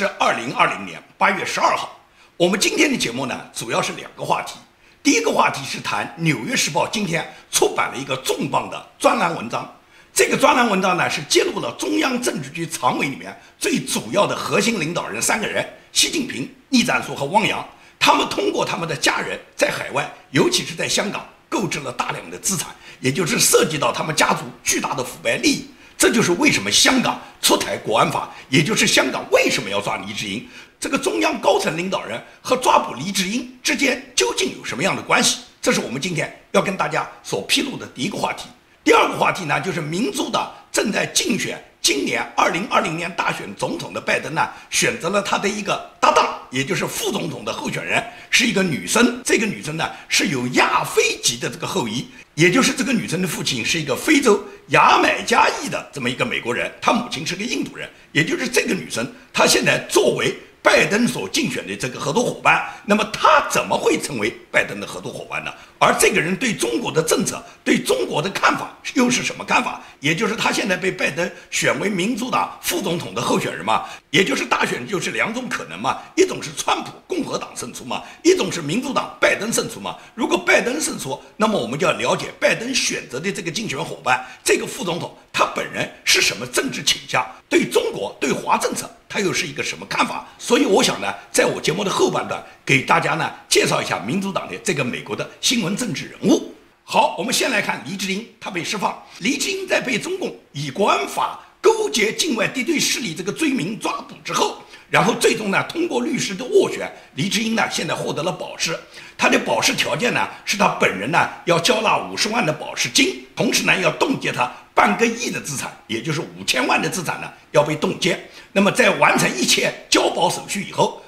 是二零二零年八月十二号。我们今天的节目呢，主要是两个话题。第一个话题是谈《纽约时报》今天出版了一个重磅的专栏文章。这个专栏文章呢，是揭露了中央政治局常委里面最主要的核心领导人三个人：习近平、栗战书和汪洋。他们通过他们的家人在海外，尤其是在香港，购置了大量的资产，也就是涉及到他们家族巨大的腐败利益。这就是为什么香港出台国安法，也就是香港为什么要抓黎智英。这个中央高层领导人和抓捕黎智英之间究竟有什么样的关系？这是我们今天要跟大家所披露的第一个话题。第二个话题呢，就是民主党正在竞选今年二零二零年大选总统的拜登呢，选择了他的一个搭档，也就是副总统的候选人，是一个女生。这个女生呢，是有亚非籍的这个后裔，也就是这个女生的父亲是一个非洲牙买加裔的这么一个美国人，她母亲是个印度人。也就是这个女生，她现在作为。拜登所竞选的这个合作伙伴，那么他怎么会成为拜登的合作伙伴呢？而这个人对中国的政策、对中国的看法又是什么看法？也就是他现在被拜登选为民主党副总统的候选人嘛？也就是大选就是两种可能嘛？一种是川普共和党胜出嘛？一种是民主党拜登胜出嘛？如果拜登胜出，那么我们就要了解拜登选择的这个竞选伙伴，这个副总统他本人是什么政治倾向？对中国、对华政策。他又是一个什么看法？所以我想呢，在我节目的后半段给大家呢介绍一下民主党的这个美国的新闻政治人物。好，我们先来看黎智英，他被释放。黎智英在被中共以国安法勾结境外敌对势力这个罪名抓捕之后，然后最终呢通过律师的斡旋，黎智英呢现在获得了保释。他的保释条件呢是他本人呢要交纳五十万的保释金，同时呢要冻结他半个亿的资产，也就是五千万的资产呢要被冻结。那么，在完成一切交保手续以后，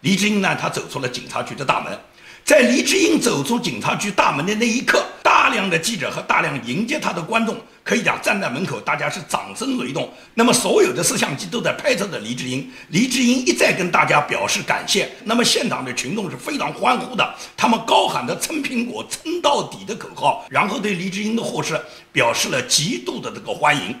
黎智英呢，他走出了警察局的大门。在黎智英走出警察局大门的那一刻，大量的记者和大量迎接他的观众，可以讲站在门口，大家是掌声雷动。那么，所有的摄像机都在拍摄着黎智英。黎智英一再跟大家表示感谢。那么，现场的群众是非常欢呼的，他们高喊着“撑苹果，撑到底”的口号，然后对黎智英的获释表示了极度的这个欢迎。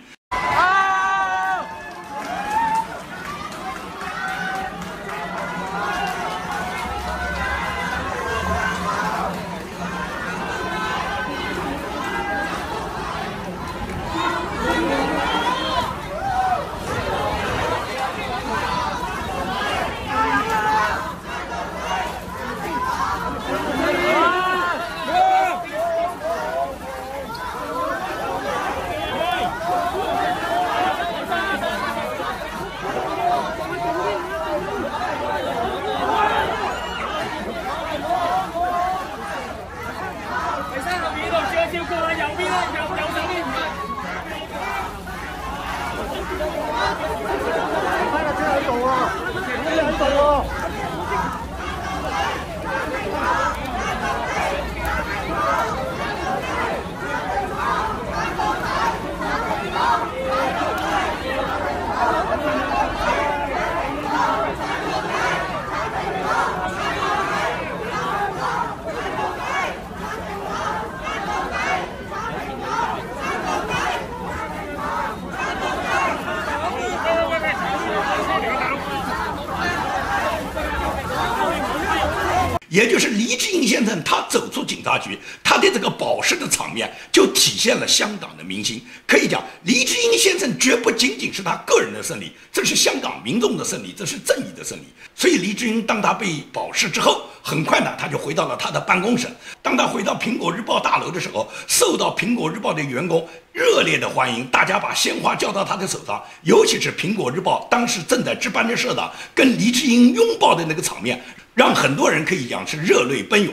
也就是黎智英先生，他走出警察局，他的这个保释的场面，就体现了香港的民心。可以讲，黎智英先生绝不仅仅是他个人的胜利，这是香港民众的胜利，这是正义的胜利。所以，黎智英当他被保释之后，很快呢，他就回到了他的办公室。当他回到苹果日报大楼的时候，受到苹果日报的员工热烈的欢迎，大家把鲜花交到他的手上，尤其是苹果日报当时正在值班的社长跟黎智英拥抱的那个场面。让很多人可以讲是热泪奔涌。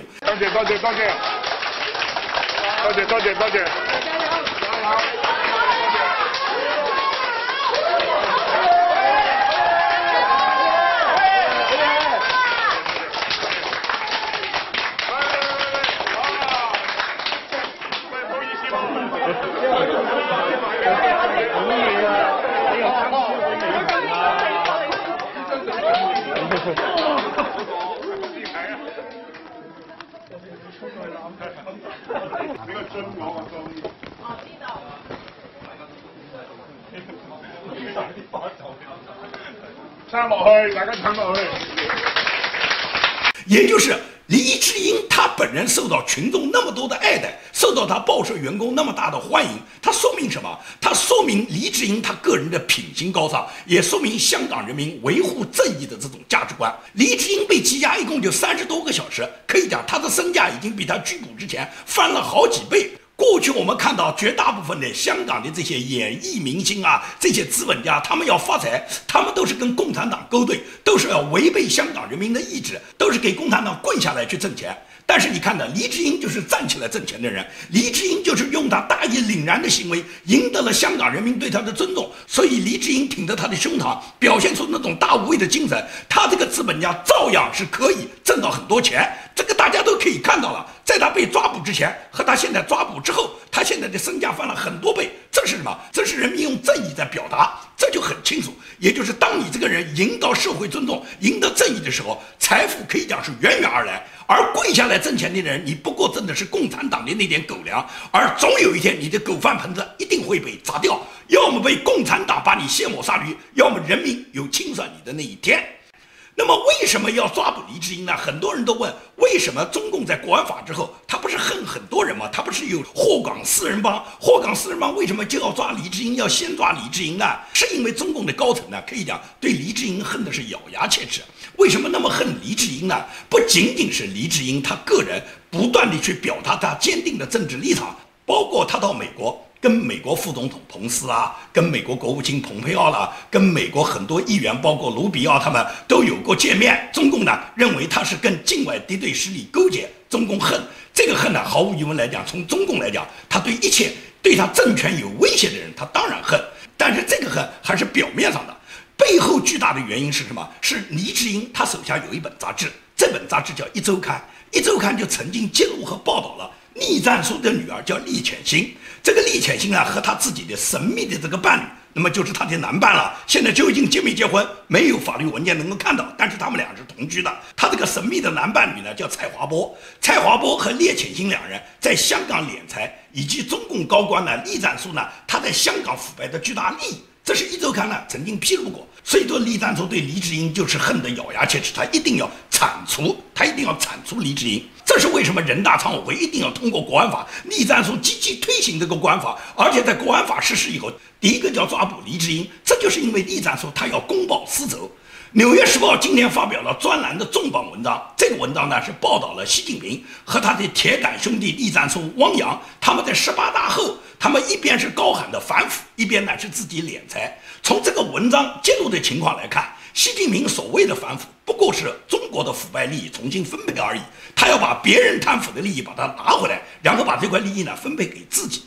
我个。也就是黎智英，他本人受到群众那么多的爱戴，受到他报社员工那么大的欢迎，他说明什么？他。说明黎智英他个人的品行高尚，也说明香港人民维护正义的这种价值观。黎智英被羁押一共就三十多个小时，可以讲他的身价已经比他拘捕之前翻了好几倍。过去我们看到绝大部分的香港的这些演艺明星啊，这些资本家，他们要发财，他们都是跟共产党勾兑，都是要违背香港人民的意志，都是给共产党跪下来去挣钱。但是你看到黎智英就是站起来挣钱的人，黎智英就是用他大义凛然的行为赢得了香港人民对他的尊重，所以黎智英挺着他的胸膛，表现出那种大无畏的精神，他的资本家照样是可以挣到很多钱。这个大家都可以看到了，在他被抓捕之前和他现在抓捕之后，他现在的身价翻了很多倍。这是什么？这是人民用正义在表达，这就很清楚。也就是当你这个人赢得社会尊重、赢得正义的时候，财富可以讲是源源而来。而跪下来挣钱的人，你不过挣的是共产党的那点狗粮，而总有一天你的狗饭盆子一定会被砸掉，要么被共产党把你卸磨杀驴，要么人民有清算你的那一天。那么为什么要抓捕黎智英呢？很多人都问，为什么中共在国安法之后，他不是恨很多人吗？他不是有霍港四人帮？霍港四人帮为什么就要抓黎智英，要先抓黎智英呢？是因为中共的高层呢，可以讲对黎智英恨的是咬牙切齿。为什么那么恨黎智英呢？不仅仅是黎智英他个人不断地去表达他坚定的政治立场，包括他到美国。跟美国副总统彭斯啊，跟美国国务卿蓬佩奥啦，跟美国很多议员，包括卢比奥他们都有过见面。中共呢认为他是跟境外敌对势力勾结，中共恨这个恨呢，毫无疑问来讲，从中共来讲，他对一切对他政权有威胁的人，他当然恨。但是这个恨还是表面上的，背后巨大的原因是什么？是黎智英他手下有一本杂志，这本杂志叫《一周刊》，《一周刊》就曾经揭露和报道了。栗战书的女儿叫栗浅星，这个栗浅星啊，和他自己的神秘的这个伴侣，那么就是他的男伴了。现在究竟结没结婚，没有法律文件能够看到，但是他们俩是同居的。他这个神秘的男伴侣呢，叫蔡华波。蔡华波和栗浅星两人在香港敛财，以及中共高官呢，栗战书呢，他在香港腐败的巨大利益，这是一周刊呢曾经披露过。所以说，栗战书对黎智英就是恨得咬牙切齿，他一定要铲除，他一定要铲除黎智英。这是为什么人大常委会一定要通过国安法？栗战书积极推行这个国安法，而且在国安法实施以后，第一个叫抓捕黎智英，这就是因为栗战书他要公报私仇。纽约时报今天发表了专栏的重磅文章，这个文章呢是报道了习近平和他的铁杆兄弟栗战书、汪洋他们在十八大后，他们一边是高喊的反腐，一边呢是自己敛财。从这个文章揭露的情况来看。习近平所谓的反腐，不过是中国的腐败利益重新分配而已。他要把别人贪腐的利益把它拿回来，然后把这块利益呢分配给自己。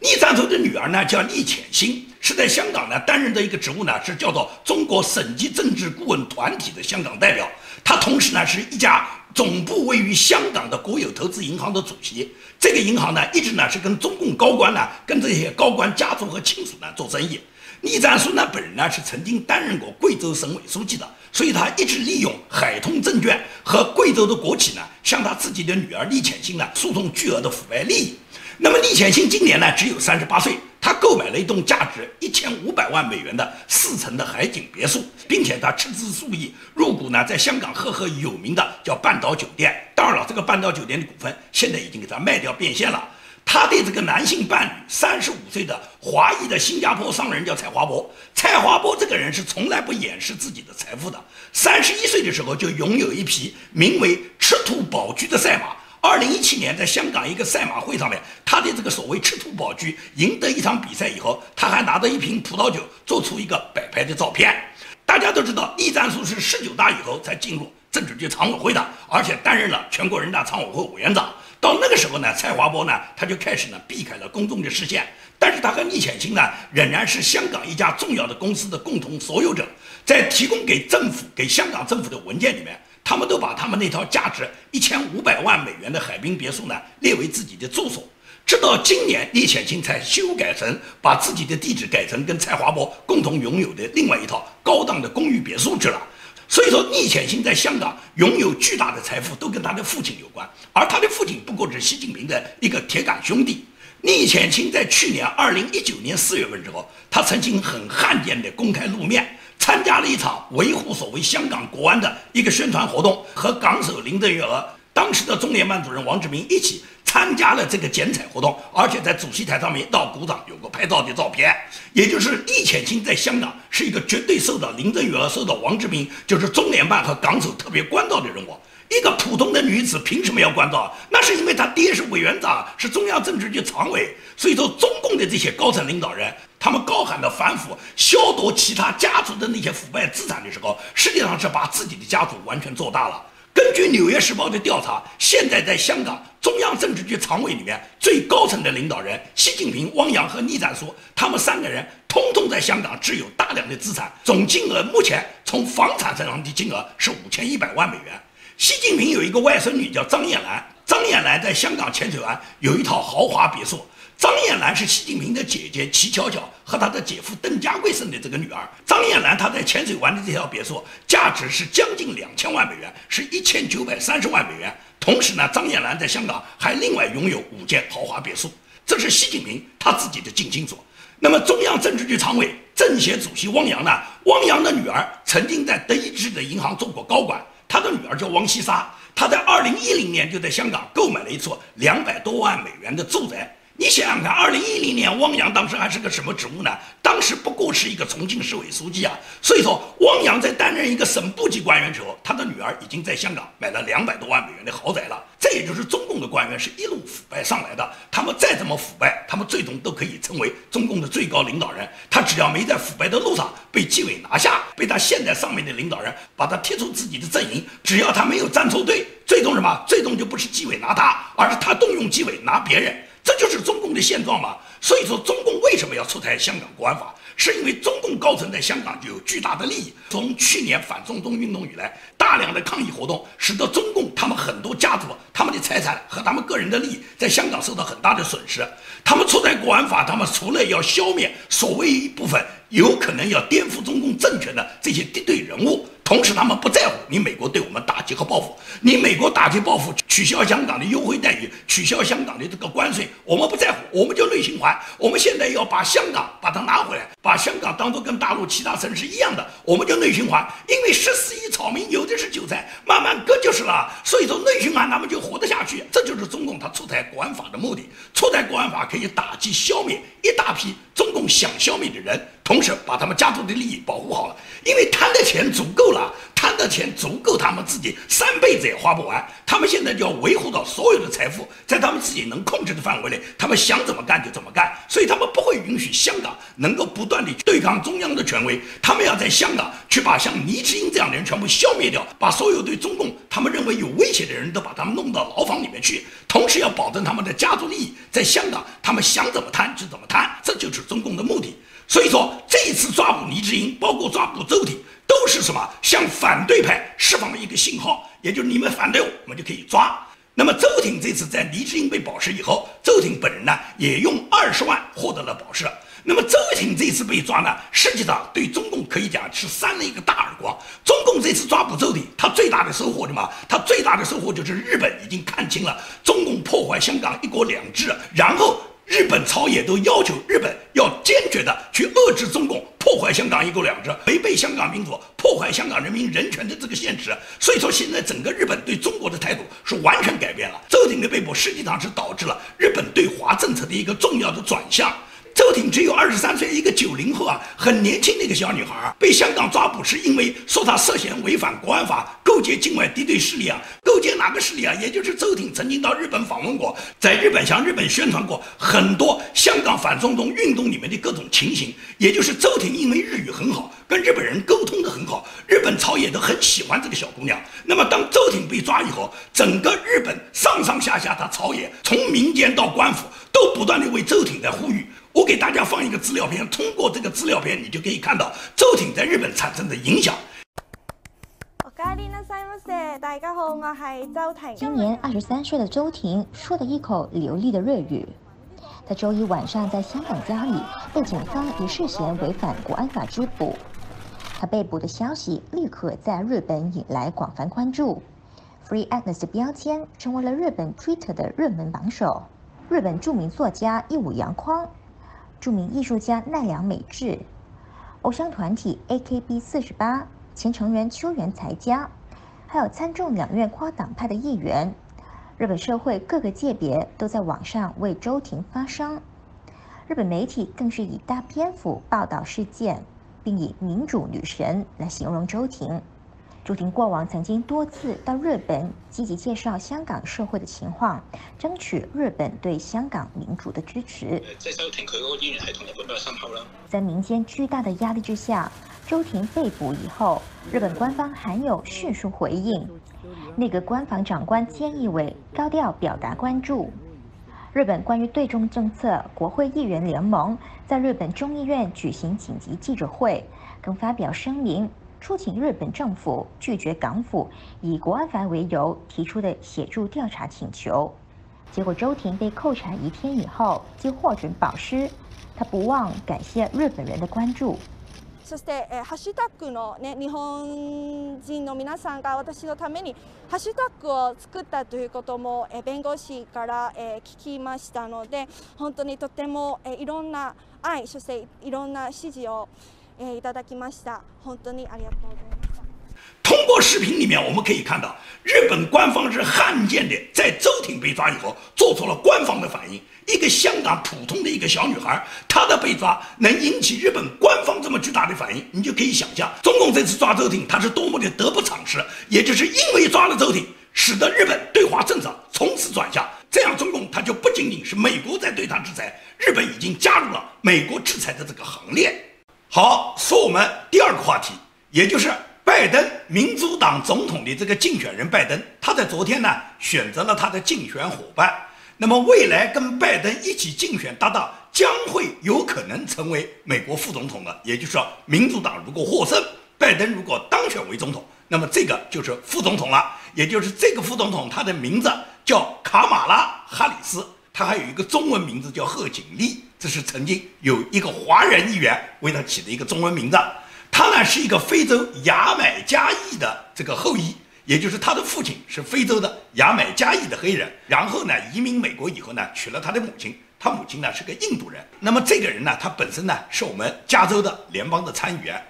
栗战书的女儿呢叫栗浅星，是在香港呢担任的一个职务呢是叫做中国省级政治顾问团体的香港代表。她同时呢是一家总部位于香港的国有投资银行的主席。这个银行呢一直呢是跟中共高官呢跟这些高官家族和亲属呢做生意。栗战书呢，本人呢是曾经担任过贵州省委书记的，所以他一直利用海通证券和贵州的国企呢，向他自己的女儿栗浅星呢诉讼巨额的腐败利益。那么栗浅星今年呢只有三十八岁，他购买了一栋价值一千五百万美元的四层的海景别墅，并且他斥资数亿入股呢在香港赫赫有名的叫半岛酒店。当然了，这个半岛酒店的股份现在已经给他卖掉变现了。他的这个男性伴侣，三十五岁的华裔的新加坡商人叫蔡华波。蔡华波这个人是从来不掩饰自己的财富的。三十一岁的时候就拥有一匹名为“赤兔宝驹”的赛马。二零一七年在香港一个赛马会上面，他的这个所谓“赤兔宝驹”赢得一场比赛以后，他还拿着一瓶葡萄酒做出一个摆拍的照片。大家都知道，栗战书是十九大以后才进入政治局常委会的，而且担任了全国人大常委会委员长。到那个时候呢，蔡华波呢，他就开始呢避开了公众的视线。但是他和厉浅星呢，仍然是香港一家重要的公司的共同所有者。在提供给政府、给香港政府的文件里面，他们都把他们那套价值一千五百万美元的海滨别墅呢列为自己的住所。直到今年，厉浅星才修改成把自己的地址改成跟蔡华波共同拥有的另外一套高档的公寓别墅去了。所以说，厉浅星在香港拥有巨大的财富，都跟他的父亲有关。而他的父亲不过是习近平的一个铁杆兄弟。厉浅星在去年二零一九年四月份之后，他曾经很罕见的公开露面，参加了一场维护所谓香港国安的一个宣传活动，和港首林郑月娥、当时的中联办主任王志明一起参加了这个剪彩活动，而且在主席台上面到鼓掌，有个拍照的照片。也就是易浅清在香港是一个绝对受到林郑月娥、受到王志明，就是中联办和港首特别关照的人物。一个普通的女子凭什么要关照？那是因为她爹是委员长，是中央政治局常委。所以说，中共的这些高层领导人，他们高喊的反腐、消夺其他家族的那些腐败资产的时候，实际上是把自己的家族完全做大了。根据《纽约时报》的调查，现在在香港中央政治局常委里面最高层的领导人，习近平、汪洋和倪展书，他们三个人通通在香港持有大量的资产，总金额目前从房产上的金额是五千一百万美元。习近平有一个外孙女叫张燕兰，张燕兰在香港浅水湾有一套豪华别墅。张燕兰是习近平的姐姐齐巧巧和他的姐夫邓家贵生的这个女儿。张燕兰她在浅水湾的这套别墅价值是将近两千万美元，是一千九百三十万美元。同时呢，张燕兰在香港还另外拥有五间豪华别墅，这是习近平他自己的近亲所。那么中央政治局常委、政协主席汪洋呢？汪洋的女儿曾经在德意志的银行做过高管。他的女儿叫王希莎，她在二零一零年就在香港购买了一座两百多万美元的住宅。你想想看，二零一零年汪洋当时还是个什么职务呢？当时不过是一个重庆市委书记啊。所以说，汪洋在担任一个省部级官员时候，他的女儿已经在香港买了两百多万美元的豪宅了。这也就是中共的官员是一路腐败上来的。他们再怎么腐败，他们最终都可以成为中共的最高领导人。他只要没在腐败的路上被纪委拿下，被他现在上面的领导人把他踢出自己的阵营，只要他没有站错队，最终什么？最终就不是纪委拿他，而是他动用纪委拿别人。这就是中共的现状嘛。所以说，中共为什么要出台香港国安法？是因为中共高层在香港就有巨大的利益。从去年反送中运动以来，大量的抗议活动使得中共他们很多家族、他们的财产和他们个人的利益在香港受到很大的损失。他们出台国安法，他们除了要消灭所谓一部分有可能要颠覆中共政权的这些敌对人物。同时，他们不在乎你美国对我们打击和报复，你美国打击报复，取消香港的优惠待遇，取消香港的这个关税，我们不在乎，我们就内循环。我们现在要把香港把它拿回来，把香港当做跟大陆其他城市一样的，我们就内循环。因为十四亿草民有的是韭菜，慢慢割就是了。所以说内循环，他们就活得下去。这就是中共他出台国安法的目的。出台国安法可以打击消灭一大批中想消灭的人。同时把他们家族的利益保护好了，因为贪的钱足够了，贪的钱足够他们自己三辈子也花不完。他们现在就要维护到所有的财富在他们自己能控制的范围内，他们想怎么干就怎么干。所以他们不会允许香港能够不断地对抗中央的权威。他们要在香港去把像倪志英这样的人全部消灭掉，把所有对中共他们认为有威胁的人都把他们弄到牢房里面去，同时要保证他们的家族利益在香港，他们想怎么贪就怎么贪，这就是中共的目的。所以说，这一次抓捕黎志英，包括抓捕周挺，都是什么？向反对派释放了一个信号，也就是你们反对我，我们就可以抓。那么周挺这次在黎志英被保释以后，周挺本人呢也用二十万获得了保释。那么周挺这次被抓呢，实际上对中共可以讲是扇了一个大耳光。中共这次抓捕周挺，他最大的收获什么？他最大的收获就是日本已经看清了中共破坏香港一国两制，然后。日本朝野都要求日本要坚决的去遏制中共破坏香港一国两制、违背香港民主、破坏香港人民人权的这个现实。所以说，现在整个日本对中国的态度是完全改变了。周挺的被捕实际上是导致了日本对华政策的一个重要的转向。周挺只有二十三岁，一个九零后啊，很年轻的一个小女孩，被香港抓捕是因为说她涉嫌违反国安法，勾结境外敌对势力啊，勾结哪个势力啊？也就是周挺曾经到日本访问过，在日本向日本宣传过很多香港反送中运动里面的各种情形。也就是周挺因为日语很好，跟日本人沟通的很好，日本朝野都很喜欢这个小姑娘。那么当周挺被抓以后，整个日本上上下下的朝野，从民间到官府，都不断的为周挺在呼吁。我给大家放一个资料片，通过这个资料片，你就可以看到周挺在日本产生的影响。大家好，我系周婷。今年二十三岁的周婷说了一口流利的日语。他周一晚上在香港家里被警方以涉嫌违反国安法拘捕。他被捕的消息立刻在日本引来广泛关注，Free Agnes 的标签成为了日本 Twitter 的热门榜首。日本著名作家一武阳匡。著名艺术家奈良美智、偶像团体 AKB 四十八前成员秋元才加，还有参众两院跨党派的议员。日本社会各个界别都在网上为周婷发声，日本媒体更是以大篇幅报道事件，并以“民主女神”来形容周婷。周婷过往曾经多次到日本，积极介绍香港社会的情况，争取日本对香港民主的支持。即係周庭佢嗰個醫院系統日本比較深厚啦。在民间巨大的压力之下，周庭被捕以后，日本官方含有迅速回应。内阁官房长官菅义伟高调表达关注。日本关于对中政策国会议员联盟在日本众议院举行紧急记者会，更发表声明，出请日本政府拒绝港府以国安法为由提出的协助调查请求，结果周婷被扣查一天以后即获准保释，他不忘感谢日本人的关注。そしてハッシュタグのね日本人の皆さんが私のためにハッシュタグを作ったということも弁護士から聞きましたので、本当にとてもいろんな愛そしていろんな支持を。えー、いただきました本当にありがとうございます。通过视频里面，我们可以看到，日本官方是罕见的，在周婷被抓以后，做出了官方的反应。一个香港普通的一个小女孩，她的被抓能引起日本官方这么巨大的反应，你就可以想象，中共这次抓周婷，他是多么的得不偿失。也就是因为抓了周婷，使得日本对华政策从此转向，这样中共他就不仅仅是美国在对他制裁，日本已经加入了美国制裁的这个行列。 好，说我们第二个话题，也就是。拜登，民主党总统的这个竞选人拜登，他在昨天呢选择了他的竞选伙伴。那么未来跟拜登一起竞选搭档，将会有可能成为美国副总统的。也就是说，民主党如果获胜，拜登如果当选为总统，那么这个就是副总统了。也就是这个副总统，他的名字叫卡马拉·哈里斯，他还有一个中文名字叫贺锦丽，这是曾经有一个华人议员为他起的一个中文名字。他呢是一个非洲牙买加裔的这个后裔，也就是他的父亲是非洲的牙买加裔的黑人，然后呢移民美国以后呢娶了他的母亲，他母亲呢是个印度人。那么这个人呢，他本身呢是我们加州的联邦的参议员。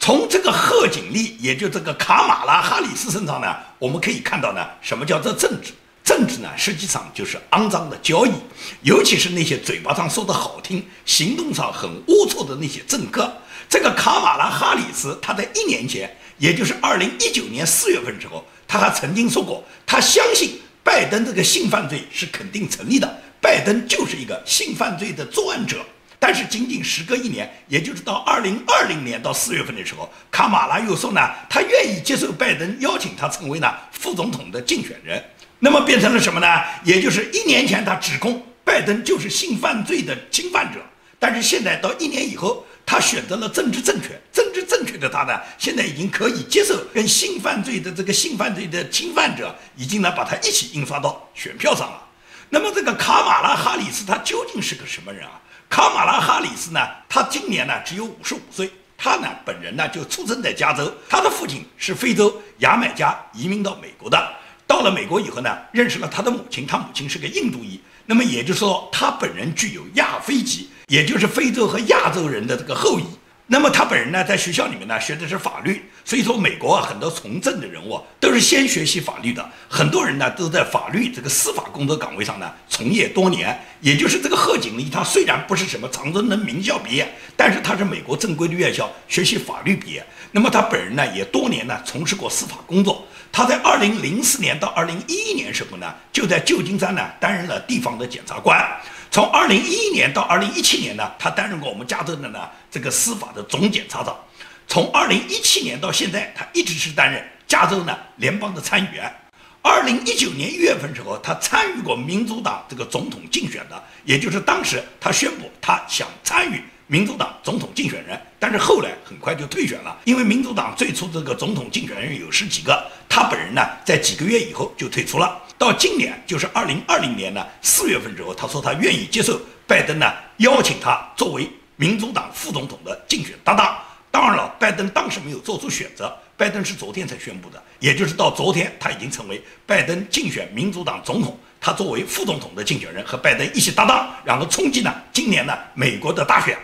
从这个贺锦丽，也就这个卡马拉哈里斯身上呢，我们可以看到呢，什么叫做政治？政治呢实际上就是肮脏的交易，尤其是那些嘴巴上说的好听，行动上很龌龊的那些政客。这个卡马拉哈里斯，他在一年前，也就是二零一九年四月份时候，他还曾经说过，他相信拜登这个性犯罪是肯定成立的，拜登就是一个性犯罪的作案者。但是仅仅时隔一年，也就是到二零二零年到四月份的时候，卡马拉又说呢，他愿意接受拜登邀请他成为呢副总统的竞选人。那么变成了什么呢？也就是一年前他指控拜登就是性犯罪的侵犯者，但是现在到一年以后。他选择了政治正确，政治正确的他呢，现在已经可以接受跟性犯罪的这个性犯罪的侵犯者，已经呢把他一起印刷到选票上了。那么这个卡马拉哈里斯他究竟是个什么人啊？卡马拉哈里斯呢，他今年呢只有五十五岁，他呢本人呢就出生在加州，他的父亲是非洲牙买加移民到美国的，了美国以后呢，认识了他的母亲，他母亲是个印度裔，那么也就是说他本人具有亚非籍。也就是非洲和亚洲人的这个后裔。那么他本人呢，在学校里面呢学的是法律，所以说美国啊很多从政的人物都是先学习法律的。很多人呢都在法律这个司法工作岗位上呢从业多年。也就是这个贺锦丽，他虽然不是什么常春藤名校毕业，但是他是美国正规的院校学习法律毕业。那么他本人呢也多年呢从事过司法工作。他在二零零四年到二零一一年时候呢就在旧金山呢担任了地方的检察官。从二零一一年到二零一七年呢，他担任过我们加州的呢这个司法的总检察长。从二零一七年到现在，他一直是担任加州呢联邦的参议员。二零一九年一月份时候，他参与过民主党这个总统竞选的，也就是当时他宣布他想参与。民主党总统竞选人，但是后来很快就退选了，因为民主党最初这个总统竞选人有十几个，他本人呢在几个月以后就退出了。到今年就是二零二零年呢四月份之后，他说他愿意接受拜登呢邀请他作为民主党副总统的竞选搭档。当然了，拜登当时没有做出选择，拜登是昨天才宣布的，也就是到昨天他已经成为拜登竞选民主党总统，他作为副总统的竞选人和拜登一起搭档，然后冲击呢今年呢美国的大选。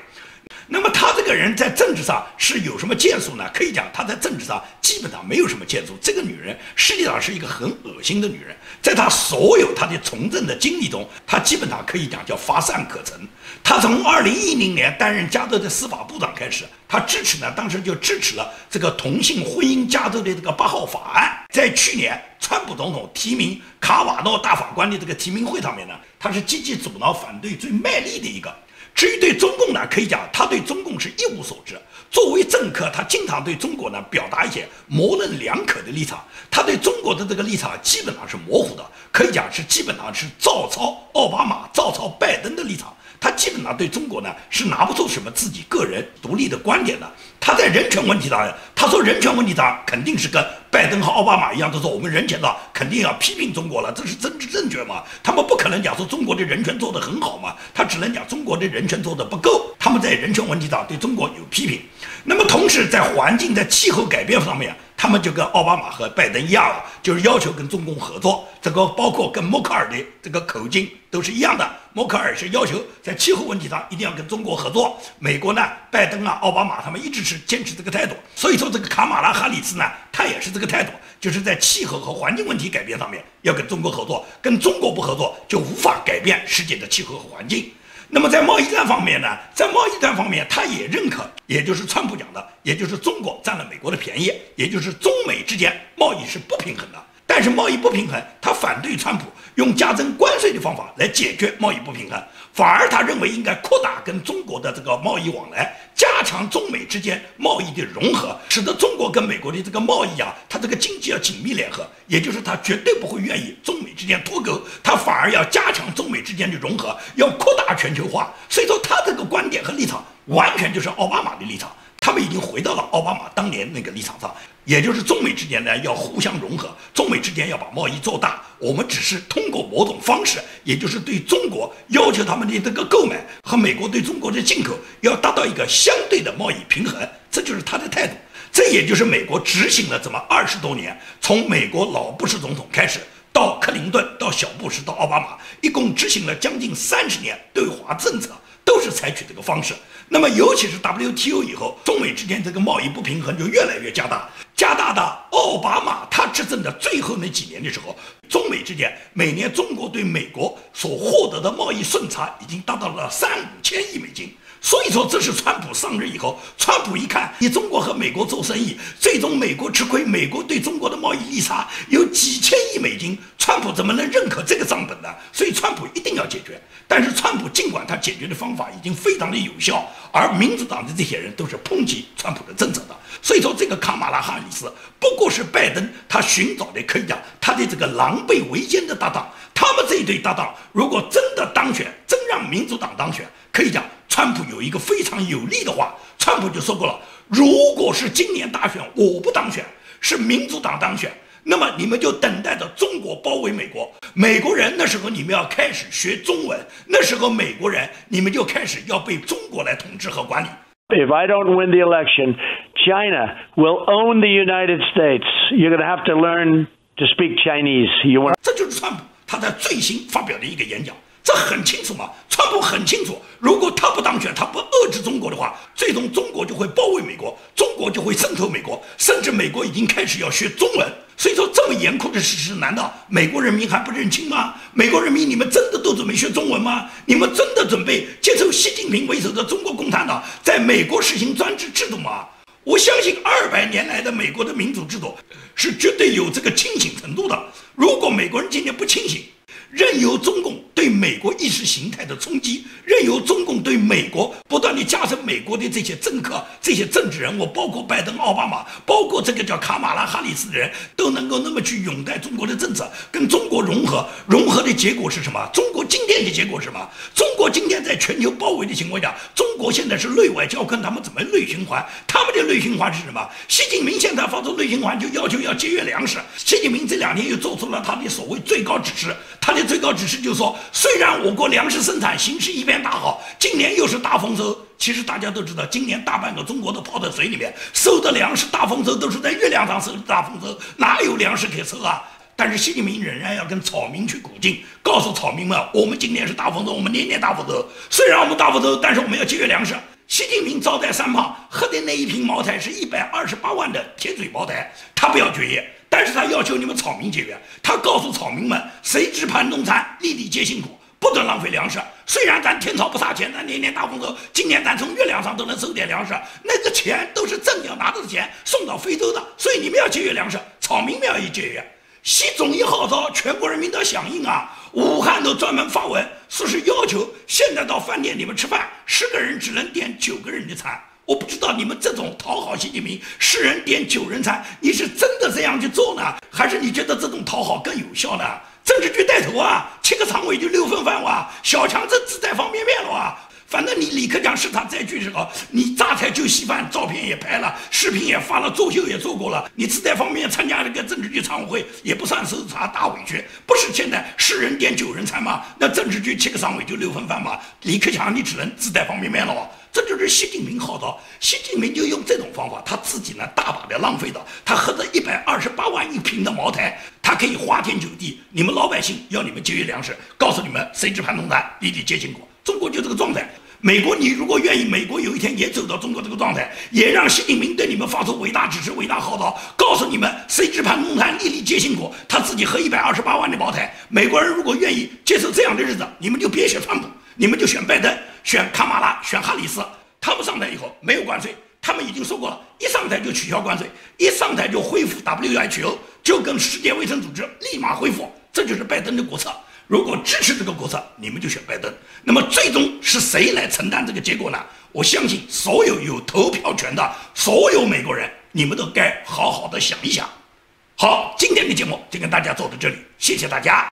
那么他这个人在政治上是有什么建树呢？可以讲他在政治上基本上没有什么建树。这个女人实际上是一个很恶心的女人，在她所有她的从政的经历中，她基本上可以讲叫乏善可陈。她从二零一零年担任加州的司法部长开始，她支持呢，当时就支持了这个同性婚姻加州的这个八号法案。在去年川普总统提名卡瓦诺大法官的这个提名会上面呢，他是积极阻挠、反对最卖力的一个。至于对中共呢，可以讲他对中共是一无所知。作为政客，他经常对中国呢表达一些模棱两可的立场。他对中国的这个立场基本上是模糊的，可以讲是基本上是照抄奥巴马、照抄拜登的立场。他基本上对中国呢是拿不出什么自己个人独立的观点的。他在人权问题上，他说人权问题上肯定是跟拜登和奥巴马一样，都说我们人权上肯定要批评中国了，这是政治正确嘛？他们不可能讲说中国的人权做得很好嘛，他只能讲中国的人权做得不够。他们在人权问题上对中国有批评。那么同时在环境、在气候改变方面。他们就跟奥巴马和拜登一样了，就是要求跟中共合作。这个包括跟默克尔的这个口径都是一样的。默克尔是要求在气候问题上一定要跟中国合作。美国呢，拜登啊、奥巴马他们一直是坚持这个态度。所以说，这个卡马拉哈里斯呢，他也是这个态度，就是在气候和环境问题改变上面要跟中国合作。跟中国不合作，就无法改变世界的气候和环境。那么在贸易战方面呢，在贸易战方面，他也认可，也就是川普讲的，也就是中国占了美国的便宜，也就是中美之间贸易是不平衡的。但是贸易不平衡，他反对川普用加征关税的方法来解决贸易不平衡，反而他认为应该扩大跟中国的这个贸易往来，加强中美之间贸易的融合，使得中国跟美国的这个贸易啊，它这个经济要紧密联合，也就是他绝对不会愿意中美之间脱钩，他反而要加强中美之间的融合，要扩大全球化。所以说，他这个观点和立场完全就是奥巴马的立场。他们已经回到了奥巴马当年那个立场上，也就是中美之间呢要互相融合，中美之间要把贸易做大。我们只是通过某种方式，也就是对中国要求他们的这个购买和美国对中国的进口要达到一个相对的贸易平衡，这就是他的态度。这也就是美国执行了这么二十多年，从美国老布什总统开始，到克林顿，到小布什，到奥巴马，一共执行了将近三十年对华政策。都是采取这个方式，那么尤其是 WTO 以后，中美之间这个贸易不平衡就越来越加大，加大到奥巴马他执政的最后那几年的时候，中美之间每年中国对美国所获得的贸易顺差已经达到了三五千亿美金。所以说，这是川普上任以后，川普一看你中国和美国做生意，最终美国吃亏，美国对中国的贸易逆差有几千亿美金，川普怎么能认可这个账本呢？所以川普一定要解决。但是川普尽管他解决的方法已经非常的有效，而民主党的这些人都是抨击川普的政策的。所以说，这个卡马拉哈里斯不过是拜登他寻找的可以讲他的这个狼狈为奸的搭档。他们这一对搭档如果真的当选，真让民主党当选，可以讲。川普有一个非常有利的话，川普就说过了：如果是今年大选我不当选，是民主党当选，那么你们就等待着中国包围美国。美国人那时候你们要开始学中文，那时候美国人你们就开始要被中国来统治和管理。If I don't win the election, China will own the United States. You're going to have to learn to speak Chinese. You want? 这就是川普他在最新发表的一个演讲。这很清楚嘛，川普很清楚，如果他不当选，他不遏制中国的话，最终中国就会包围美国，中国就会渗透美国，甚至美国已经开始要学中文。所以说，这么严酷的事实，难道美国人民还不认清吗？美国人民，你们真的都准备学中文吗？你们真的准备接受习近平为首的中国共产党在美国实行专制制度吗？我相信二百年来的美国的民主制度是绝对有这个清醒程度的。如果美国人今天不清醒，任由中共对美国意识形态的冲击，任由中共对美国不断地加深美国的这些政客、这些政治人物，包括拜登、奥巴马，包括这个叫卡马拉哈里斯的人，都能够那么去拥戴中国的政策，跟中国融合。融合的结果是什么？中国今天的结果是什么？中国今天在全球包围的情况下，中国现在是内外交困，他们怎么内循环？他们的内循环是什么？习近平现在发出内循环，就要求要节约粮食。习近平这两天又做出了他的所谓最高指示，他的。最高指示就是说，虽然我国粮食生产形势一片大好，今年又是大丰收。其实大家都知道，今年大半个中国都泡在水里面，收的粮食大丰收都是在月亮上收的大丰收，哪有粮食可收啊？但是习近平仍然要跟草民去鼓劲，告诉草民们，我们今年是大丰收，我们年年大丰收。虽然我们大丰收，但是我们要节约粮食。习近平招待三胖喝的那一瓶茅台是一百二十八万的铁嘴茅台，他不要绝业，但是他要求你们草民节约。他告诉草民们，谁知盘中餐，粒粒皆辛苦，不准浪费粮食。虽然咱天朝不差钱，咱年年大丰收，今年咱从月亮上都能收点粮食，那个钱都是正要拿到的钱送到非洲的，所以你们要节约粮食，草民们要节约。习总一号召，全国人民都响应啊！武汉都专门发文，说是要求现在到饭店里面吃饭，十个人只能点九个人的餐。我不知道你们这种讨好习近平，十人点九人餐，你是真的这样去做呢，还是你觉得这种讨好更有效呢？政治局带头啊，七个常委就六份饭哇，小强这自带方便面了哇。反正你李克强是他再去时候，你榨菜就稀饭，照片也拍了，视频也发了，作秀也做过了。你自带方便面参加这个政治局常委会，也不算受啥大委屈。不是现在十人点九人餐吗？那政治局七个常委就六份饭嘛。李克强你只能自带方便面了。这就是习近平号召，习近平就用这种方法，他自己呢大把的浪费的。他喝着一百二十八万一瓶的茅台，他可以花天酒地。你们老百姓要你们节约粮食，告诉你们谁知盘中餐，粒粒皆辛苦。中国就这个状态。美国，你如果愿意，美国有一天也走到中国这个状态，也让习近平对你们发出伟大指示、伟大号召，告诉你们谁知盘中餐，粒粒皆辛苦。他自己喝一百二十八万的茅台。美国人如果愿意接受这样的日子，你们就别选川普，你们就选拜登、选卡马拉、选哈里斯。他们上台以后没有关税，他们已经说过了，一上台就取消关税，一上台就恢复 WHO，就跟世界卫生组织立马恢复。这就是拜登的国策。如果支持这个国策，你们就选拜登。那么最终是谁来承担这个结果呢？我相信所有有投票权的所有美国人，你们都该好好的想一想。好，今天的节目就跟大家做到这里，谢谢大家。